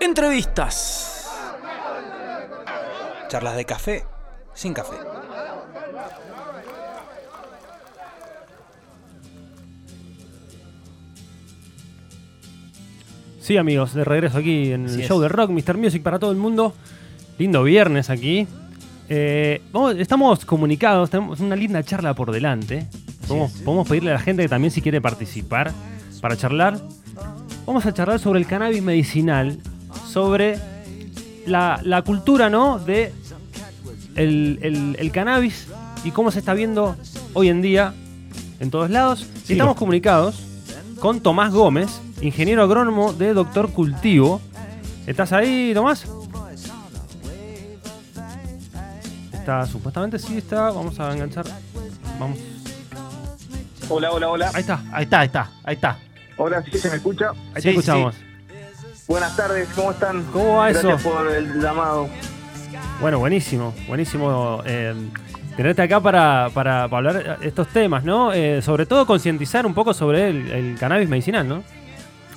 Entrevistas. Charlas de café sin café. Sí, amigos, de regreso aquí en Así el es. show de rock, Mr. Music para todo el mundo. Lindo viernes aquí. Eh, vamos- estamos comunicados, tenemos una linda charla por delante. Podemos, podemos pedirle a la gente que también si quiere participar para charlar. Vamos a charlar sobre el cannabis medicinal, sobre la, la cultura, ¿no? De el, el- el cannabis y cómo se está viendo hoy en día en todos lados. Estamos comunicados con Tomás Gómez, ingeniero agrónomo de Doctor Cultivo. ¿Estás ahí, Tomás? Está, supuestamente sí está. Vamos a enganchar. Vamos. Hola, hola, hola. Ahí está, ahí está, ahí está, ahí está. Hola, ¿sí se me escucha? Ahí Sí, te escuchamos. Buenas tardes, ¿cómo están? ¿Cómo va Gracias eso? por el llamado. Bueno, buenísimo, buenísimo eh, tenerte acá para, para- para hablar estos temas, ¿no? Eh, sobre todo concientizar un poco sobre el, el cannabis medicinal, ¿no?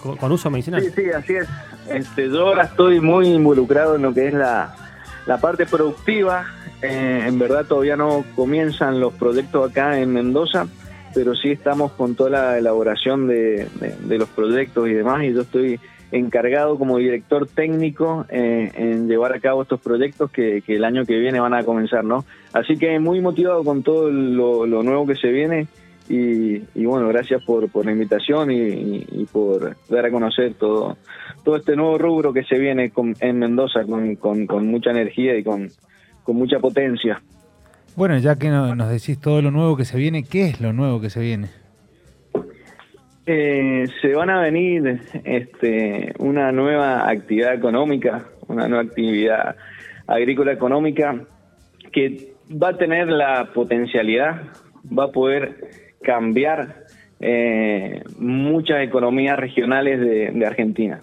Con, con uso medicinal. Sí, sí, así es. Este, yo ahora estoy muy involucrado en lo que es la, la parte productiva. Eh, en verdad todavía no comienzan los proyectos acá en Mendoza, pero sí estamos con toda la elaboración de, de- de los proyectos y demás. Y yo estoy encargado como director técnico eh, en llevar a cabo estos proyectos que, el año que viene van a comenzar, ¿no? Así que muy motivado con todo lo, nuevo que se viene y, bueno, gracias por, por la invitación y, por dar a conocer todo, todo este nuevo rubro que se viene con- en Mendoza con, con- mucha energía y con, mucha potencia. Bueno, ya que no- nos decís todo lo nuevo que se viene, ¿qué es lo nuevo que se viene? Eh, se van a venir este, una nueva actividad económica, una nueva actividad agrícola económica que va a tener la potencialidad, va a poder cambiar eh, muchas economías regionales de, Argentina.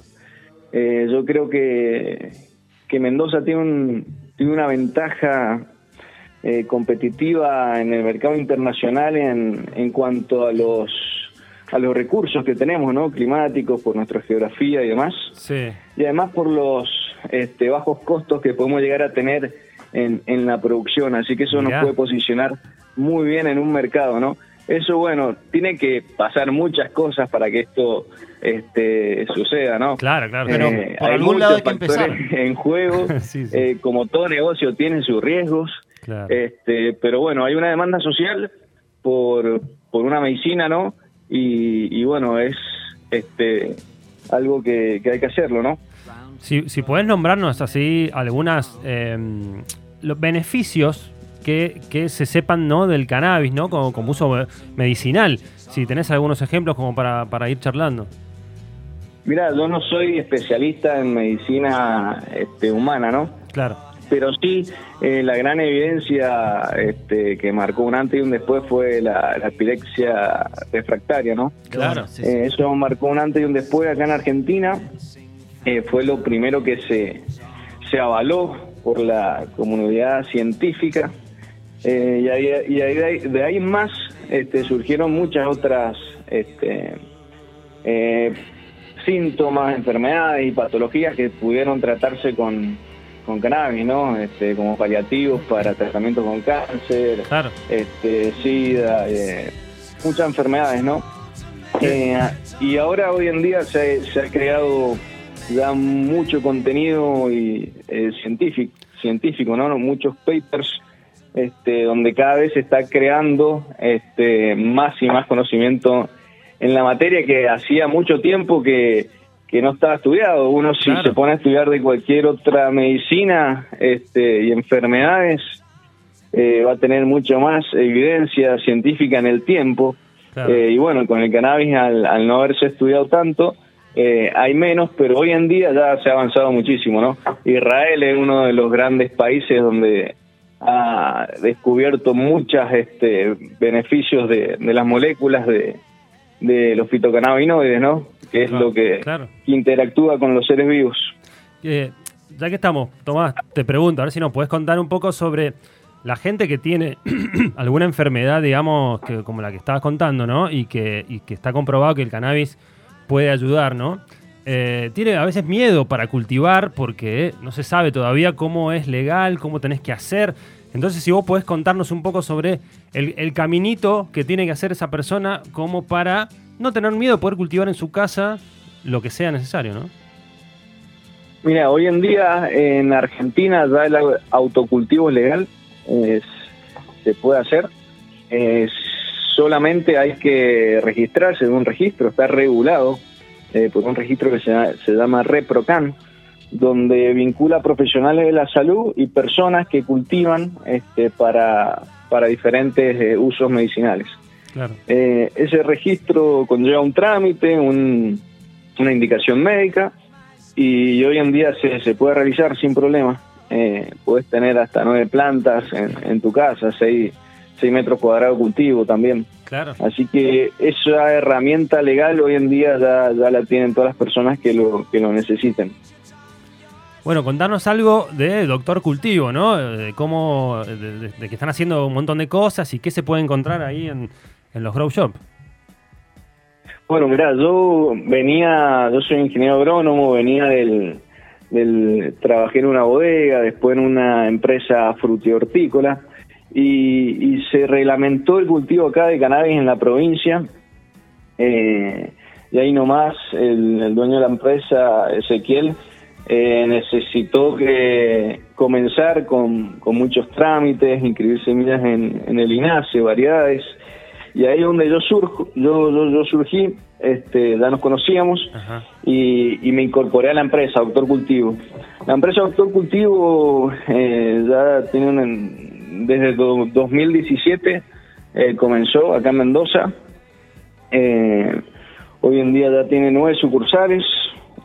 Eh, yo creo que, que Mendoza tiene, un, tiene una ventaja eh, competitiva en el mercado internacional en, en cuanto a los a los recursos que tenemos, ¿no? Climáticos, por nuestra geografía y demás, Sí. y además por los este, bajos costos que podemos llegar a tener en, en la producción, así que eso Mirá. nos puede posicionar muy bien en un mercado, ¿no? Eso, bueno, tiene que pasar muchas cosas para que esto este, suceda, ¿no? Claro, claro. Pero Eh, por hay algún lado muchos hay que factores empezar. en juego, Sí, sí. eh, como todo negocio tiene sus riesgos, Claro. este, pero bueno, hay una demanda social por, por una medicina, ¿no? Y, y bueno, es este algo que, que hay que hacerlo, ¿no? Si, si podés nombrarnos así algunas eh, los beneficios que, que se sepan ¿no? del cannabis, ¿no? Como, como uso me- medicinal. Si tenés algunos ejemplos como para, para ir charlando. Mira, yo no soy especialista en medicina este, humana, ¿no? Claro. Pero sí, eh, la gran evidencia este, que marcó un antes y un después fue la, la epilepsia refractaria, ¿no? Claro, sí, sí. Eh, eso marcó un antes y un después acá en Argentina. Eh, fue lo primero que se, se avaló por la comunidad científica. Y ahí, y ahí- de, ahí, de ahí más este, surgieron muchas otras este, eh, síntomas, enfermedades y patologías que pudieron tratarse con, con cannabis, ¿no? Este, como paliativos para tratamientos con cáncer, Claro. este, SIDA, eh, muchas enfermedades, ¿no? Eh, y ahora hoy en día se, se ha creado ya mucho contenido y, eh, científico, científico, ¿no? Muchos papers este, donde cada vez se está creando este, más y más conocimiento en la materia que hacía mucho tiempo que, que no estaba estudiado. Uno si se pone a estudiar de cualquier otra medicina este, y enfermedades, eh, va a tener mucho más evidencia científica en el tiempo. Claro. Eh, y bueno, con el cannabis, al, al no haberse estudiado tanto, eh, hay menos, pero hoy en día ya se ha avanzado muchísimo, ¿no? Israel es uno de los grandes países donde ha descubierto muchos este, beneficios de, de las moléculas de, de los fitocannabinoides, ¿no? Que es lo que claro. interactúa con los seres vivos. Eh, ya que estamos, Tomás, te pregunto, a ver si nos puedes contar un poco sobre la gente que tiene alguna enfermedad, digamos, que, como la que estabas contando, ¿no? Y que, y que está comprobado que el cannabis puede ayudar, ¿no? eh, tiene a veces miedo para cultivar porque no se sabe todavía cómo es legal, cómo tenés que hacer. Entonces, si vos podés contarnos un poco sobre el, caminito que tiene que hacer esa persona como para no tener miedo de poder cultivar en su casa lo que sea necesario, ¿no? Mira, hoy en día en Argentina ya el au- autocultivo legal, se puede hacer. Solamente hay que registrarse en un registro, está regulado eh, por un registro que se, se llama ReproCan, donde vincula profesionales de la salud y personas que cultivan este, para, para diferentes eh, usos medicinales. Claro. Eh, ese registro conlleva un trámite, un- una indicación médica y hoy en día se, se puede realizar sin problema. Eh, puedes tener hasta nueve plantas en, en tu casa, seis, seis metros cuadrados de cultivo también. Claro. Así que esa herramienta legal hoy en día ya, ya la tienen todas las personas que lo, que lo necesiten. Bueno, contarnos algo de Doctor Cultivo, ¿no? De cómo, de, que están haciendo un montón de cosas y qué se puede encontrar ahí en, en los Grow Shop. Bueno, mira, yo venía, yo soy ingeniero agrónomo, venía del, del, trabajé en una bodega, después en una empresa frutihortícola y, y se reglamentó el cultivo acá de cannabis en la provincia eh, y ahí nomás el, el dueño de la empresa, Ezequiel, eh, necesitó que comenzar con, con muchos trámites, inscribir semillas en, en el INASE, variedades, y ahí es donde yo surjo, yo, yo, yo surgí, este, ya nos conocíamos y, y me incorporé a la empresa, Doctor Cultivo. La empresa Doctor Cultivo eh, ya tiene un- desde do- 2017 eh, comenzó acá en Mendoza. Eh, hoy en día ya tiene nueve sucursales,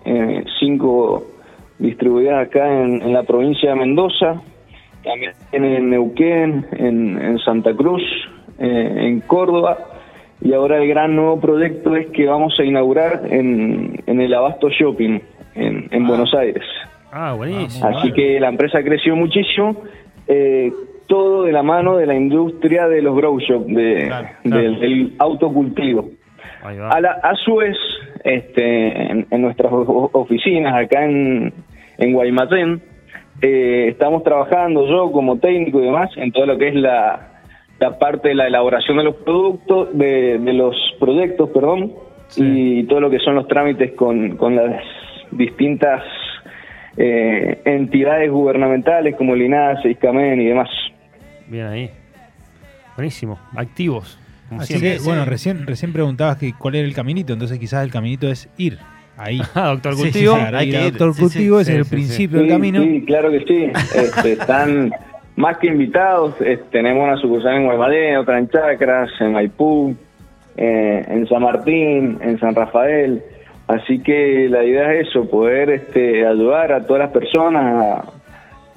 eh, cinco distribuidas acá en, en la provincia de Mendoza, también en Neuquén, en, en Santa Cruz, eh, en Córdoba. Y ahora el gran nuevo proyecto es que vamos a inaugurar en, en el Abasto Shopping, en, en Buenos Aires. Ah, buenísimo. Así que la empresa creció muchísimo, eh, todo de la mano de la industria de los grow shop, de, Claro, claro. del, del autocultivo. A, la, a su vez, este, en, en nuestras oficinas acá en, en Guaymallén, eh, estamos trabajando yo como técnico y demás en todo lo que es la, la parte de la elaboración de los productos, de, de los proyectos, perdón, Sí. y todo lo que son los trámites con, con las distintas eh, entidades gubernamentales como el ISCAMEN y demás. Bien ahí. Buenísimo. Activos. Como Así siempre. que, bueno, recién, recién preguntabas que cuál era el caminito, entonces quizás el caminito es ir ahí. Ah, Doctor Sí, Cultivo. sí, hay que ir. Doctor Sí, Cultivo sí, es sí, el sí, principio Sí, del camino. sí, claro que sí. Este, están más que invitados. Eh, tenemos una sucursal en Guaymallén, otra en Chacras, en Maipú, eh, en San Martín, en San Rafael. Así que la idea es eso, poder este, ayudar a todas las personas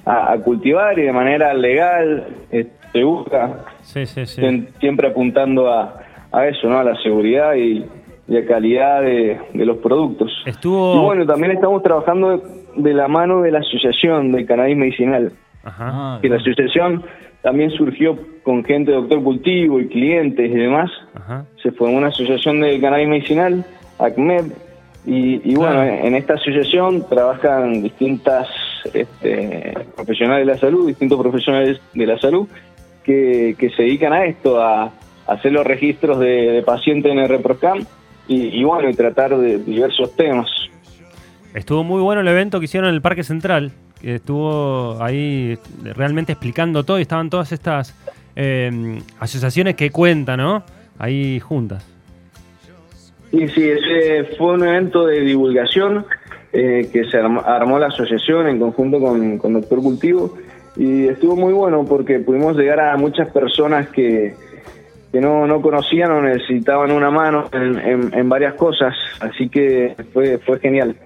a, a- a cultivar y de manera legal, eh, segura, Sí, sí, sí. siem- siempre apuntando a, a eso, ¿no? A la seguridad y, y a calidad de, de los productos. Estuvo. Y bueno, también estamos trabajando de, de la mano de la Asociación de Cannabis Medicinal, Ajá. Ah, que la asociación también surgió con gente de Doctor Cultivo y clientes y demás. Ajá. Se formó una asociación de cannabis medicinal, ACMED, y, y bueno, Claro. en esta asociación trabajan distintas este, profesionales de la salud, distintos profesionales de la salud que, que se dedican a esto, a, a hacer los registros de, de pacientes en el ReproCam y, y bueno, y tratar de diversos temas. Estuvo muy bueno el evento que hicieron en el Parque Central. Que estuvo ahí realmente explicando todo y estaban todas estas eh, asociaciones que cuentan, ¿no? Ahí juntas. Sí, sí, ese fue un evento de divulgación eh, que se armó, armó la asociación en conjunto con, con Doctor Cultivo y estuvo muy bueno porque pudimos llegar a muchas personas que, que no, no conocían o necesitaban una mano en, en- en varias cosas, así que fue, fue genial.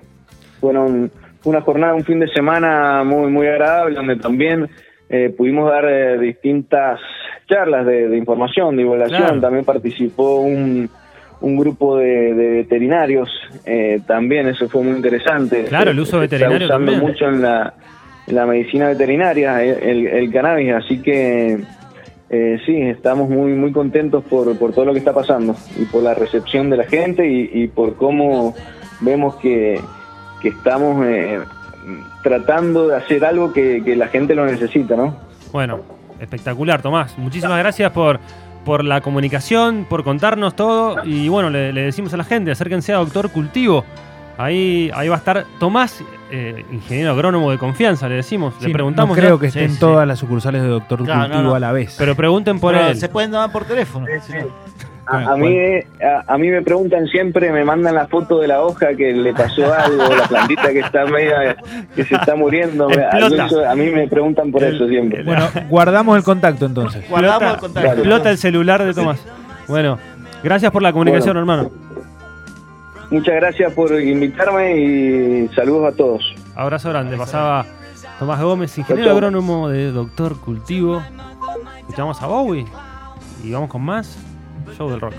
Fueron una jornada, un fin de semana muy, muy agradable donde también eh, pudimos dar eh, distintas charlas de, de información, divulgación, Claro. también participó un un grupo de, de veterinarios eh, también, eso fue muy interesante. Claro, el uso veterinario está usando también. mucho en la, en la medicina veterinaria, el- el cannabis, así que eh, sí, estamos muy muy contentos por, por todo lo que está pasando y por la recepción de la gente y, y por cómo vemos que, que estamos eh, tratando de hacer algo que, que la gente lo necesita, ¿no? Bueno, espectacular, Tomás. Muchísimas gracias por, por la comunicación, por contarnos todo. Y bueno, le, le decimos a la gente, acérquense a Doctor Cultivo. Ahí, ahí va a estar Tomás, eh, ingeniero agrónomo de confianza, le decimos. Sí, le preguntamos. no creo ya. que estén Sí, sí. todas las sucursales de Doctor Claro, Cultivo no, no. a la vez. Pero pregunten por Pero él. Se pueden llamar por teléfono. A, a mí, a, a mí me preguntan siempre, me mandan la foto de la hoja que le pasó algo, la plantita que está media, que se está muriendo. a, Explota. eso- a mí me preguntan por eso siempre. Bueno, guardamos el contacto entonces. Guardamos el contacto. explota el celular de Tomás. Bueno, gracias por la comunicación, Bueno. hermano. Muchas gracias por invitarme y saludos a todos. Abrazo grande. Pasaba Tomás Gómez, ingeniero agrónomo de Doctor Cultivo. Escuchamos a Bowie y vamos con más Show del Rock.